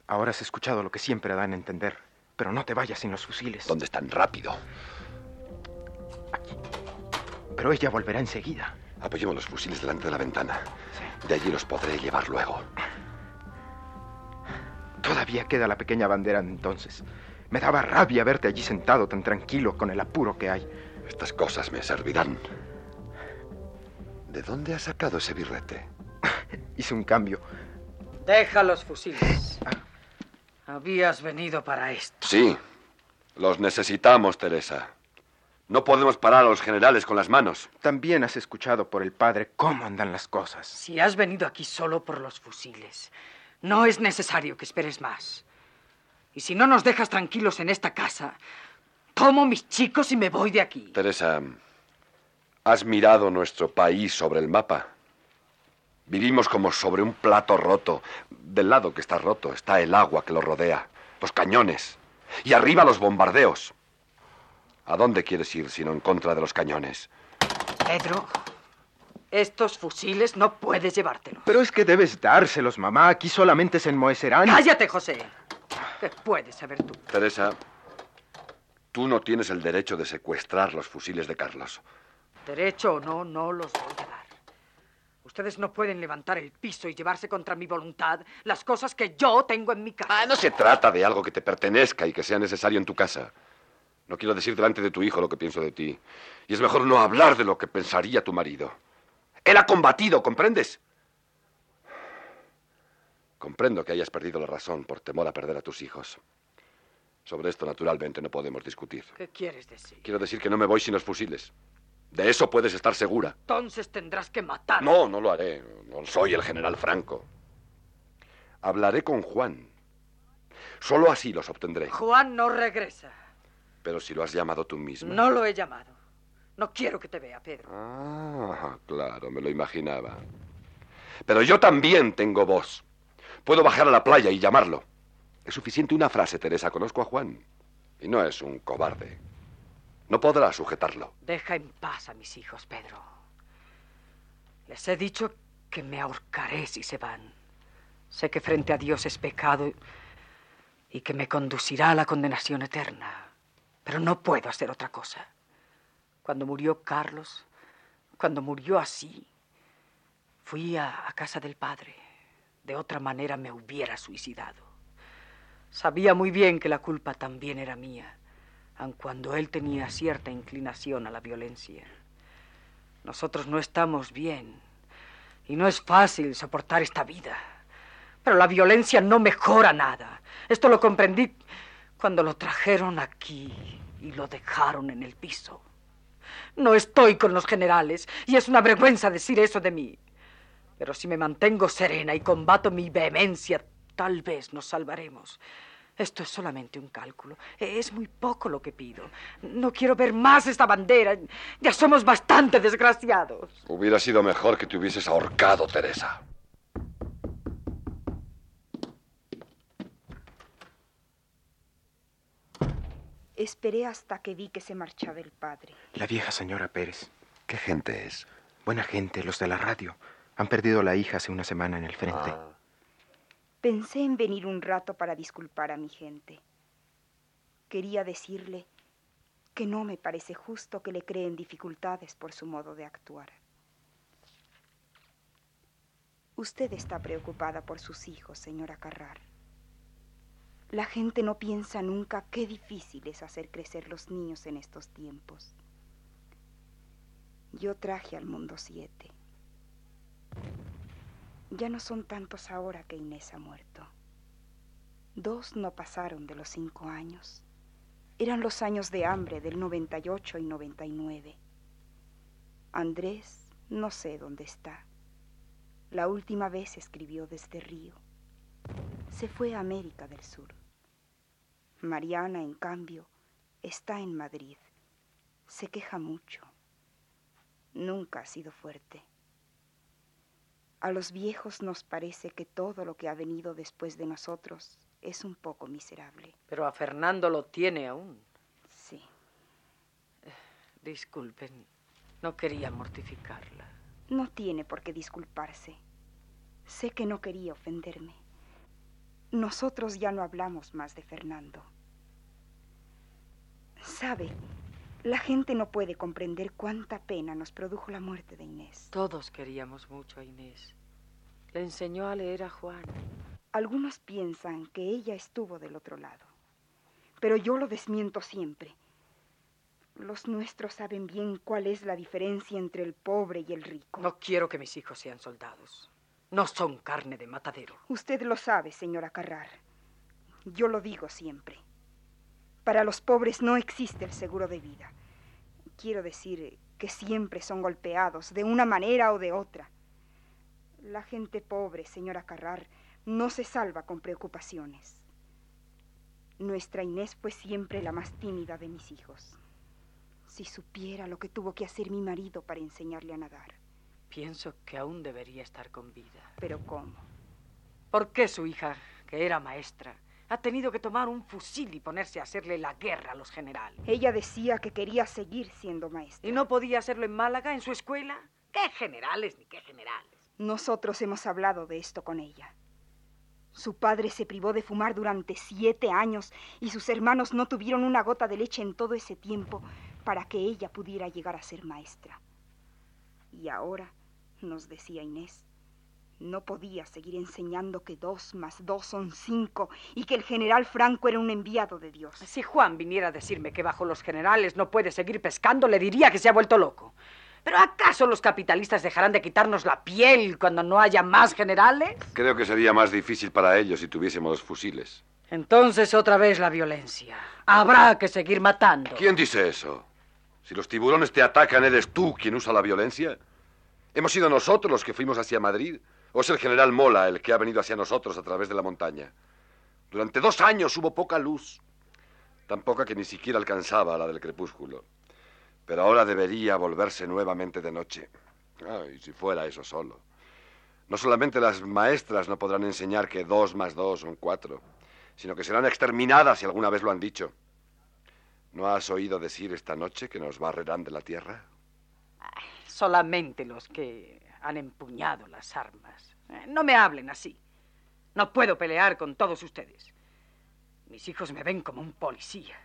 Speaker 4: Ahora has escuchado lo que siempre dan a entender. Pero no te vayas sin los fusiles.
Speaker 6: ¿Dónde están rápido?
Speaker 4: Pero ella volverá enseguida.
Speaker 6: Apoyemos los fusiles delante de la ventana. De allí los podré llevar luego.
Speaker 4: Todavía queda la pequeña bandera de entonces. Me daba rabia verte allí sentado tan tranquilo con el apuro que hay.
Speaker 6: Estas cosas me servirán. ¿De dónde has sacado ese birrete?
Speaker 4: Hice un cambio.
Speaker 3: Deja los fusiles. Habías venido para esto.
Speaker 6: Sí, los necesitamos, Teresa. No podemos parar a los generales con las manos.
Speaker 4: También has escuchado por el padre cómo andan las cosas.
Speaker 3: Si has venido aquí solo por los fusiles, no es necesario que esperes más. Y si no nos dejas tranquilos en esta casa, tomo mis chicos y me voy de aquí.
Speaker 6: Teresa, ¿has mirado nuestro país sobre el mapa? Vivimos como sobre un plato roto. Del lado que está roto está el agua que lo rodea, los cañones, y arriba los bombardeos. ¿A dónde quieres ir sino en contra de los cañones?
Speaker 3: Pedro, estos fusiles no puedes llevártelos.
Speaker 4: Pero es que debes dárselos, mamá. Aquí solamente se enmohecerán.
Speaker 3: ¡Cállate, José! ¿Qué puedes saber tú?
Speaker 6: Teresa, tú no tienes el derecho de secuestrar los fusiles de Carlos.
Speaker 3: Derecho o no, no los voy a dar. Ustedes no pueden levantar el piso y llevarse contra mi voluntad las cosas que yo tengo en mi casa.
Speaker 6: Ah, no se trata de algo que te pertenezca y que sea necesario en tu casa. No quiero decir delante de tu hijo lo que pienso de ti. Y es mejor no hablar de lo que pensaría tu marido. Él ha combatido, ¿comprendes? Comprendo que hayas perdido la razón por temor a perder a tus hijos. Sobre esto, naturalmente, no podemos discutir.
Speaker 3: ¿Qué quieres decir?
Speaker 6: Quiero decir que no me voy sin los fusiles. De eso puedes estar segura.
Speaker 3: Entonces tendrás que matar.
Speaker 6: No, no lo haré. No soy el general Franco. Hablaré con Juan. Solo así los obtendré.
Speaker 3: Juan no regresa.
Speaker 6: Pero si lo has llamado tú misma.
Speaker 3: No lo he llamado. No quiero que te vea, Pedro.
Speaker 6: Ah, claro, me lo imaginaba. Pero yo también tengo voz. Puedo bajar a la playa y llamarlo. Es suficiente una frase, Teresa. Conozco a Juan. Y no es un cobarde. No podrá sujetarlo.
Speaker 3: Deja en paz a mis hijos, Pedro. Les he dicho que me ahorcaré si se van. Sé que frente a Dios es pecado y que me conducirá a la condenación eterna. Pero no puedo hacer otra cosa. Cuando murió Carlos, cuando murió así, fui a, a casa del padre. De otra manera me hubiera suicidado. Sabía muy bien que la culpa también era mía, aun cuando él tenía cierta inclinación a la violencia. Nosotros no estamos bien y no es fácil soportar esta vida. Pero la violencia no mejora nada. Esto lo comprendí cuando lo trajeron aquí y lo dejaron en el piso. No estoy con los generales y es una vergüenza decir eso de mí. Pero si me mantengo serena y combato mi vehemencia, tal vez nos salvaremos. Esto es solamente un cálculo. Es muy poco lo que pido. No quiero ver más esta bandera. Ya somos bastante desgraciados.
Speaker 6: Hubiera sido mejor que te hubieses ahorcado, Teresa.
Speaker 9: Esperé hasta que vi que se marchaba el padre.
Speaker 4: La vieja señora Pérez.
Speaker 6: ¿Qué gente es?
Speaker 4: Buena gente, los de la radio. Han perdido la hija hace una semana en el frente.
Speaker 6: Ah.
Speaker 9: Pensé en venir un rato para disculpar a mi gente. Quería decirle que no me parece justo que le creen dificultades por su modo de actuar. Usted está preocupada por sus hijos, señora Carrar. La gente no piensa nunca qué difícil es hacer crecer los niños en estos tiempos. Yo traje al mundo siete. Ya no son tantos ahora que Inés ha muerto. Dos no pasaron de los cinco años. Eran los años de hambre del 98 y 99. Andrés no sé dónde está. La última vez escribió desde Río. Se fue a América del Sur. Mariana, en cambio, está en Madrid. Se queja mucho. Nunca ha sido fuerte. A los viejos nos parece que todo lo que ha venido después de nosotros es un poco miserable.
Speaker 3: Pero a Fernando lo tiene aún.
Speaker 9: Sí.
Speaker 3: Disculpen, no quería mortificarla.
Speaker 9: No tiene por qué disculparse. Sé que no quería ofenderme. Nosotros ya no hablamos más de Fernando. Sabe, la gente no puede comprender cuánta pena nos produjo la muerte de Inés.
Speaker 3: Todos queríamos mucho a Inés. Le enseñó a leer a Juan.
Speaker 9: Algunos piensan que ella estuvo del otro lado, pero yo lo desmiento siempre. Los nuestros saben bien cuál es la diferencia entre el pobre y el rico.
Speaker 3: No quiero que mis hijos sean soldados. No son carne de matadero.
Speaker 9: Usted lo sabe, señora Carrar. Yo lo digo siempre. Para los pobres no existe el seguro de vida. Quiero decir que siempre son golpeados, de una manera o de otra. La gente pobre, señora Carrar, no se salva con preocupaciones. Nuestra Inés fue siempre la más tímida de mis hijos. Si supiera lo que tuvo que hacer mi marido para enseñarle a nadar.
Speaker 3: Pienso que aún debería estar con vida.
Speaker 9: ¿Pero cómo?
Speaker 3: ¿Por qué su hija, que era maestra, ha tenido que tomar un fusil y ponerse a hacerle la guerra a los generales?
Speaker 9: Ella decía que quería seguir siendo maestra.
Speaker 3: ¿Y no podía hacerlo en Málaga, en su escuela? ¿Qué generales ni qué generales?
Speaker 9: Nosotros hemos hablado de esto con ella. Su padre se privó de fumar durante siete años y sus hermanos no tuvieron una gota de leche en todo ese tiempo para que ella pudiera llegar a ser maestra. Y ahora, nos decía Inés, no podía seguir enseñando que dos más dos son cinco y que el general Franco era un enviado de Dios.
Speaker 3: Si Juan viniera a decirme que bajo los generales no puede seguir pescando, le diría que se ha vuelto loco. ¿Pero acaso los capitalistas dejarán de quitarnos la piel cuando no haya más generales?
Speaker 6: Creo que sería más difícil para ellos si tuviésemos fusiles.
Speaker 3: Entonces otra vez la violencia. Habrá que seguir matando.
Speaker 6: ¿Quién dice eso? Si los tiburones te atacan, ¿eres tú quien usa la violencia? ¿Hemos sido nosotros los que fuimos hacia Madrid? ¿O es el general Mola el que ha venido hacia nosotros a través de la montaña? Durante dos años hubo poca luz. Tan poca que ni siquiera alcanzaba la del crepúsculo. Pero ahora debería volverse nuevamente de noche. Ay, si fuera eso solo. No solamente las maestras no podrán enseñar que dos más dos son cuatro, sino que serán exterminadas si alguna vez lo han dicho. ¿No has oído decir esta noche que nos barrerán de la tierra?
Speaker 3: Solamente los que han empuñado las armas. Eh, no me hablen así. No puedo pelear con todos ustedes. Mis hijos me ven como un policía.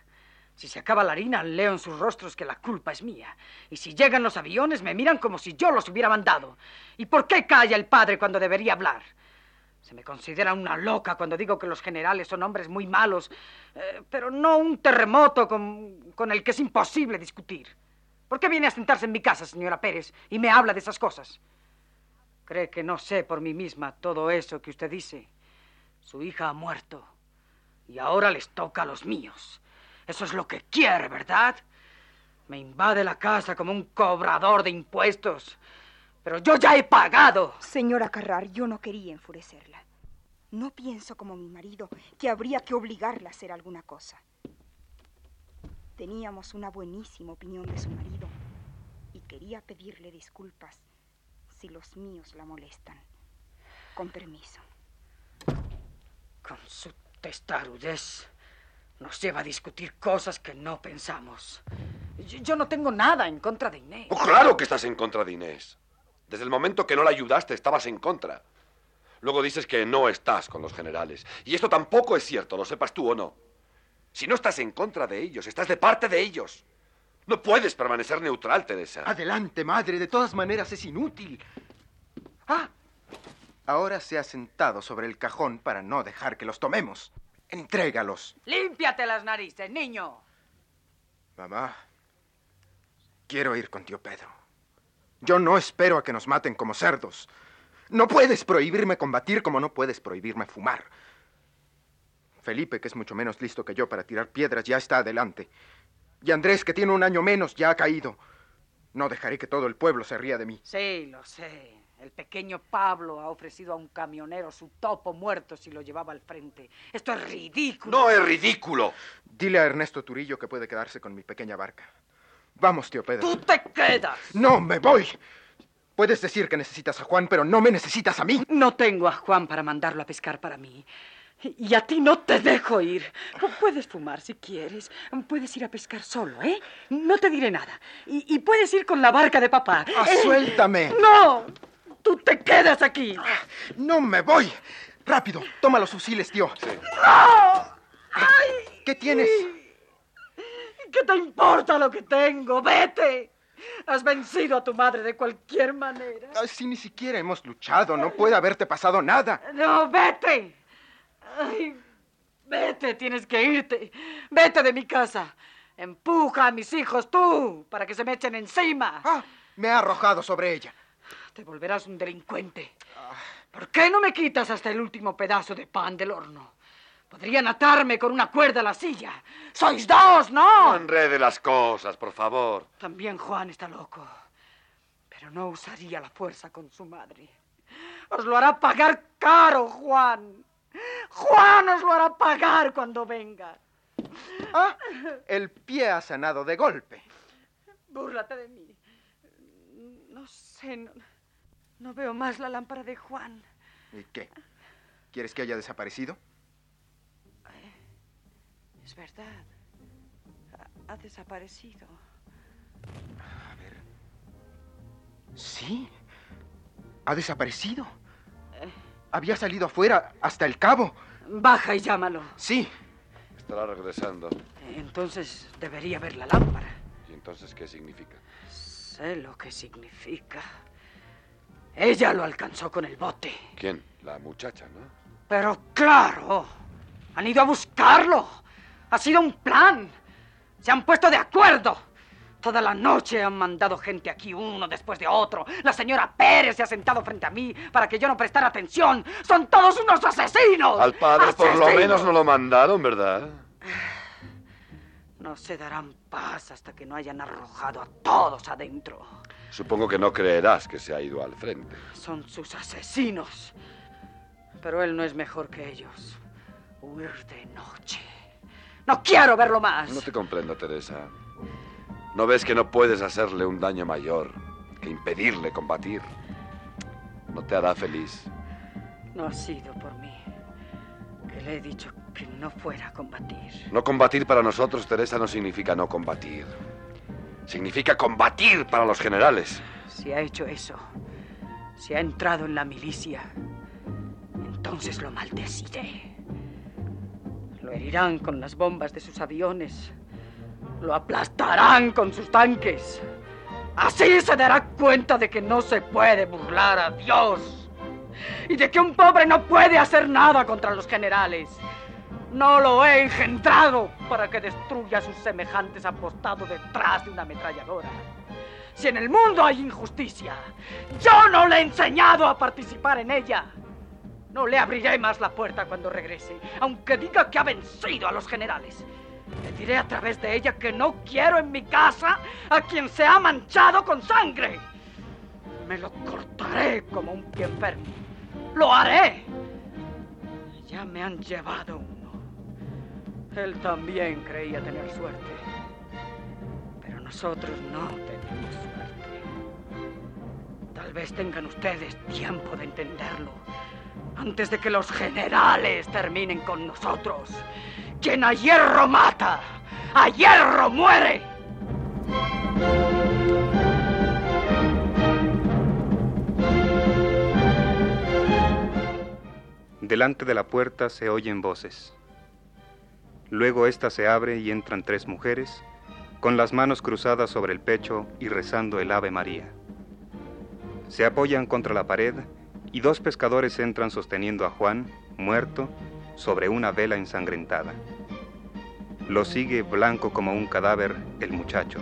Speaker 3: Si se acaba la harina, leo en sus rostros que la culpa es mía. Y si llegan los aviones, me miran como si yo los hubiera mandado. ¿Y por qué calla el padre cuando debería hablar? Se me considera una loca cuando digo que los generales son hombres muy malos, eh, pero no un terremoto con, con el que es imposible discutir. ¿Por qué viene a sentarse en mi casa, señora Pérez, y me habla de esas cosas? ¿Cree que no sé por mí misma todo eso que usted dice? Su hija ha muerto. Y ahora les toca a los míos. Eso es lo que quiere, ¿verdad? Me invade la casa como un cobrador de impuestos. Pero yo ya he pagado.
Speaker 9: Señora Carrar, yo no quería enfurecerla. No pienso como mi marido, que habría que obligarla a hacer alguna cosa. Teníamos una buenísima opinión de su marido y quería pedirle disculpas si los míos la molestan. Con permiso.
Speaker 3: Con su testarudez nos lleva a discutir cosas que no pensamos. Yo, yo no tengo nada en contra de Inés.
Speaker 6: Oh, claro que estás en contra de Inés. Desde el momento que no la ayudaste, estabas en contra. Luego dices que no estás con los generales. Y esto tampoco es cierto, lo sepas tú o no. Si no estás en contra de ellos, estás de parte de ellos. No puedes permanecer neutral, Teresa.
Speaker 4: Adelante, madre. De todas maneras es inútil. Ah, ahora se ha sentado sobre el cajón para no dejar que los tomemos. Entrégalos.
Speaker 3: Límpiate las narices, niño.
Speaker 4: Mamá, quiero ir con tío Pedro. Yo no espero a que nos maten como cerdos. No puedes prohibirme combatir como no puedes prohibirme fumar. Felipe, que es mucho menos listo que yo para tirar piedras, ya está adelante. Y Andrés, que tiene un año menos, ya ha caído. No dejaré que todo el pueblo se ría de mí.
Speaker 3: Sí, lo sé. El pequeño Pablo ha ofrecido a un camionero su topo muerto si lo llevaba al frente. Esto es ridículo.
Speaker 6: No es ridículo.
Speaker 4: Dile a Ernesto Turillo que puede quedarse con mi pequeña barca. Vamos, tío Pedro.
Speaker 3: ¡Tú te quedas!
Speaker 4: No, me voy. Puedes decir que necesitas a Juan, pero no me necesitas a mí.
Speaker 3: No tengo a Juan para mandarlo a pescar para mí. Y a ti no te dejo ir. Puedes fumar si quieres. Puedes ir a pescar solo, ¿eh? No te diré nada. Y, y puedes ir con la barca de papá.
Speaker 4: Ah,
Speaker 3: ¿eh?
Speaker 4: suéltame.
Speaker 3: ¡No! ¡Tú te quedas aquí!
Speaker 4: No me voy. Rápido, toma los fusiles, tío.
Speaker 3: ¡No! ¡Ay!
Speaker 4: ¿Qué tienes?
Speaker 3: ¿Qué te importa lo que tengo? ¡Vete! Has vencido a tu madre de cualquier manera.
Speaker 4: Si ni siquiera hemos luchado, no puede haberte pasado nada.
Speaker 3: No, vete. Ay, vete, tienes que irte. Vete de mi casa. Empuja a mis hijos tú para que se me echen encima.
Speaker 4: Ah, me ha arrojado sobre ella.
Speaker 3: Te volverás un delincuente. ¿Por qué no me quitas hasta el último pedazo de pan del horno? Podrían atarme con una cuerda a la silla. ¡Sois dos, no!
Speaker 6: No enrede las cosas, por favor.
Speaker 3: También Juan está loco. Pero no usaría la fuerza con su madre. Os lo hará pagar caro, Juan. Juan os lo hará pagar cuando venga.
Speaker 4: Ah, el pie ha sanado de golpe.
Speaker 3: Búrlate de mí. No sé, no, no veo más la lámpara de Juan.
Speaker 4: ¿Y qué? ¿Quieres que haya desaparecido?
Speaker 3: Es verdad. Ha, ha desaparecido.
Speaker 4: A ver. Sí. Ha desaparecido. Había salido afuera hasta el cabo.
Speaker 3: Baja y llámalo.
Speaker 4: Sí.
Speaker 6: Estará regresando.
Speaker 3: Entonces debería ver la lámpara.
Speaker 6: ¿Y entonces qué significa?
Speaker 3: Sé lo que significa. Ella lo alcanzó con el bote.
Speaker 6: ¿Quién? La muchacha, ¿no?
Speaker 3: Pero claro. Han ido a buscarlo. Ha sido un plan. Se han puesto de acuerdo. Toda la noche han mandado gente aquí, uno después de otro. La señora Pérez se ha sentado frente a mí para que yo no prestara atención. ¡Son todos unos asesinos!
Speaker 6: Al padre por lo menos no lo mandaron, ¿verdad?
Speaker 3: No se darán paz hasta que no hayan arrojado a todos adentro.
Speaker 6: Supongo que no creerás que se ha ido al frente.
Speaker 3: Son sus asesinos. Pero él no es mejor que ellos. Huir de noche. No quiero verlo más.
Speaker 6: No te comprendo, Teresa. ¿No ves que no puedes hacerle un daño mayor que impedirle combatir? No te hará feliz.
Speaker 3: No ha sido por mí. Que le he dicho que no fuera a combatir.
Speaker 6: No combatir para nosotros, Teresa, no significa no combatir. Significa combatir para los generales.
Speaker 3: Si ha hecho eso, si ha entrado en la milicia, entonces lo maldeciré. Lo herirán con las bombas de sus aviones. Lo aplastarán con sus tanques. Así se dará cuenta de que no se puede burlar a Dios. Y de que un pobre no puede hacer nada contra los generales. No lo he engendrado para que destruya a sus semejantes apostado detrás de una ametralladora. Si en el mundo hay injusticia, yo no le he enseñado a participar en ella. No le abriré más la puerta cuando regrese, aunque diga que ha vencido a los generales. Le diré a través de ella que no quiero en mi casa a quien se ha manchado con sangre. Me lo cortaré como un pie enfermo. Lo haré. Ya me han llevado uno. Él también creía tener suerte. Pero nosotros no tenemos suerte. Tal vez tengan ustedes tiempo de entenderlo antes de que los generales terminen con nosotros. Quien a hierro mata, a hierro muere.
Speaker 2: Delante de la puerta se oyen voces. Luego ésta se abre y entran tres mujeres, con las manos cruzadas sobre el pecho y rezando el Ave María. Se apoyan contra la pared y dos pescadores entran sosteniendo a Juan, muerto, sobre una vela ensangrentada. Lo sigue blanco como un cadáver el muchacho.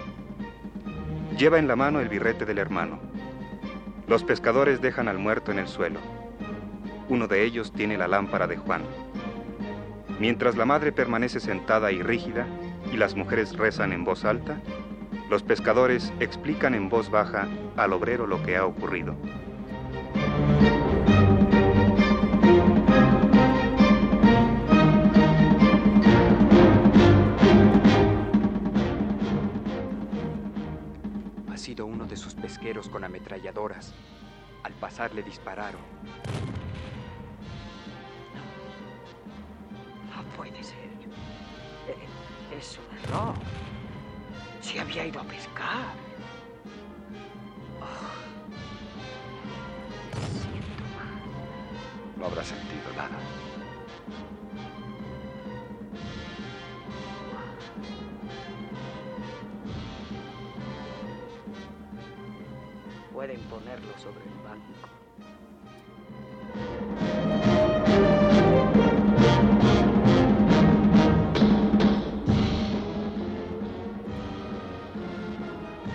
Speaker 2: Lleva en la mano el birrete del hermano. Los pescadores dejan al muerto en el suelo. Uno de ellos tiene la lámpara de Juan. Mientras la madre permanece sentada y rígida y las mujeres rezan en voz alta, los pescadores explican en voz baja al obrero lo que ha ocurrido.
Speaker 5: Con ametralladoras. Al pasar le dispararon.
Speaker 3: puede ser. Eh, es un error. Si había ido a pescar. Oh. Siento mal.
Speaker 6: No habrá sentido nada.
Speaker 3: Sobre el banco.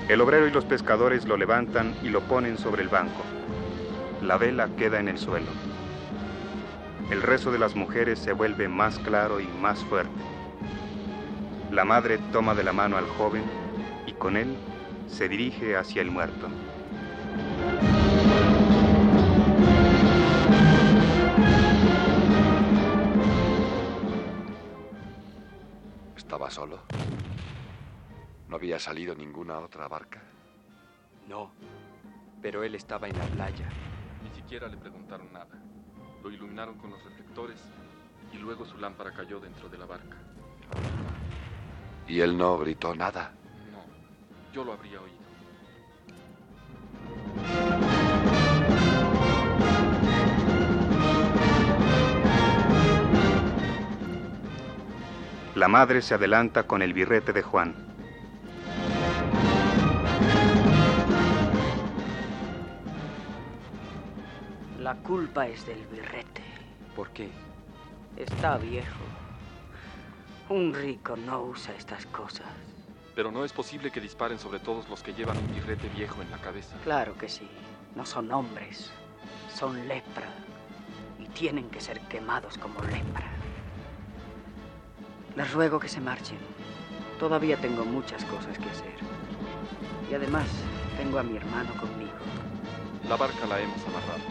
Speaker 2: El obrero y los pescadores lo levantan y lo ponen sobre el banco. La vela queda en el suelo. El rezo de las mujeres se vuelve más claro y más fuerte. La madre toma de la mano al joven y con él se dirige hacia el muerto.
Speaker 6: ¿Estaba solo? ¿No había salido ninguna otra barca?
Speaker 5: No, pero él estaba en la playa.
Speaker 7: Ni siquiera le preguntaron nada. Lo iluminaron con los reflectores y luego su lámpara cayó dentro de la barca.
Speaker 6: ¿Y él no gritó nada?
Speaker 7: No, yo lo habría oído.
Speaker 2: La madre se adelanta con el birrete de Juan.
Speaker 3: La culpa es del birrete.
Speaker 5: ¿Por qué?
Speaker 3: Está viejo. Un rico no usa estas cosas.
Speaker 7: Pero no es posible que disparen sobre todos los que llevan un birrete viejo en la cabeza.
Speaker 3: Claro que sí. No son hombres. Son lepra. Y tienen que ser quemados como lepra. Les ruego que se marchen. Todavía tengo muchas cosas que hacer. Y además, tengo a mi hermano conmigo.
Speaker 7: La barca la hemos amarrado.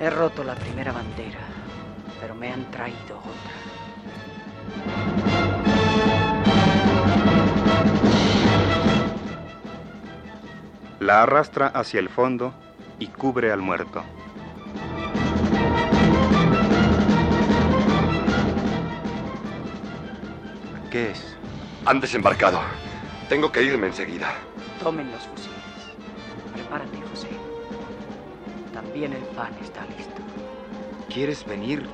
Speaker 3: He roto la primera bandera, pero me han traído otra.
Speaker 2: La arrastra hacia el fondo y cubre al muerto.
Speaker 4: ¿Qué es?
Speaker 6: Han desembarcado. Tengo que irme enseguida.
Speaker 3: Tomen los fusiles. Prepárate, José. También el pan está listo.
Speaker 4: ¿Quieres venir?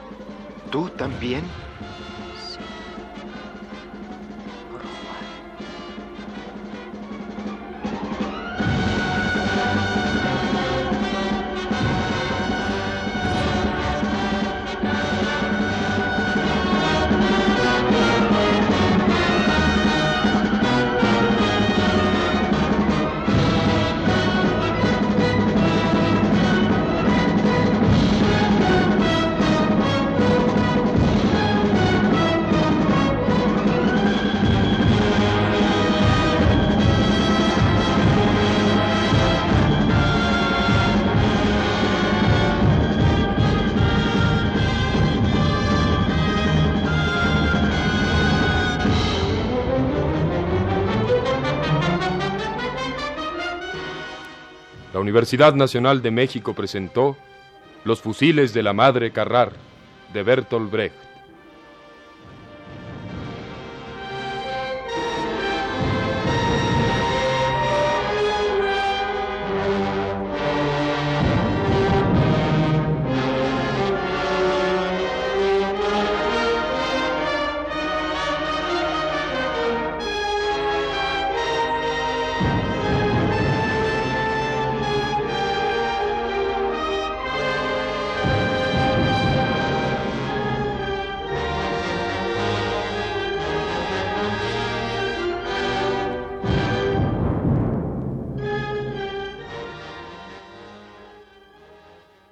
Speaker 4: ¿Tú también?
Speaker 1: Universidad Nacional de México presentó Los fusiles de la Madre Carrar, de Bertolt Brecht.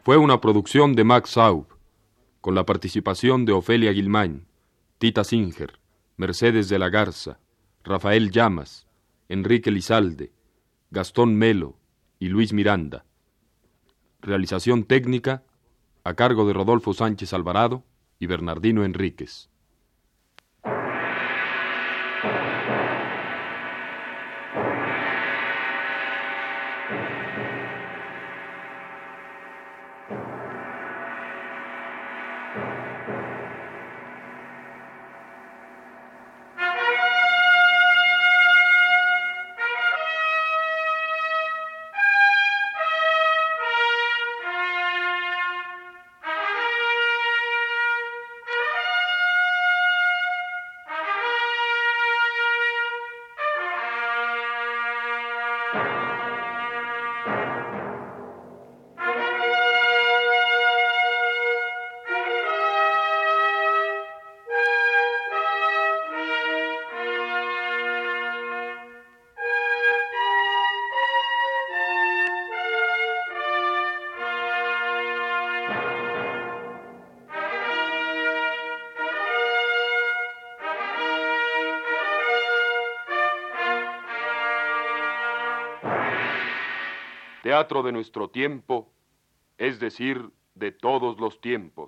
Speaker 1: Fue una producción de Max Saub, con la participación de Ofelia Guilmain, Tita Singer, Mercedes de la Garza, Rafael Llamas, Enrique Lizalde, Gastón Melo y Luis Miranda. Realización técnica a cargo de Rodolfo Sánchez Alvarado y Bernardino Enríquez. De nuestro tiempo, es decir, de todos los tiempos.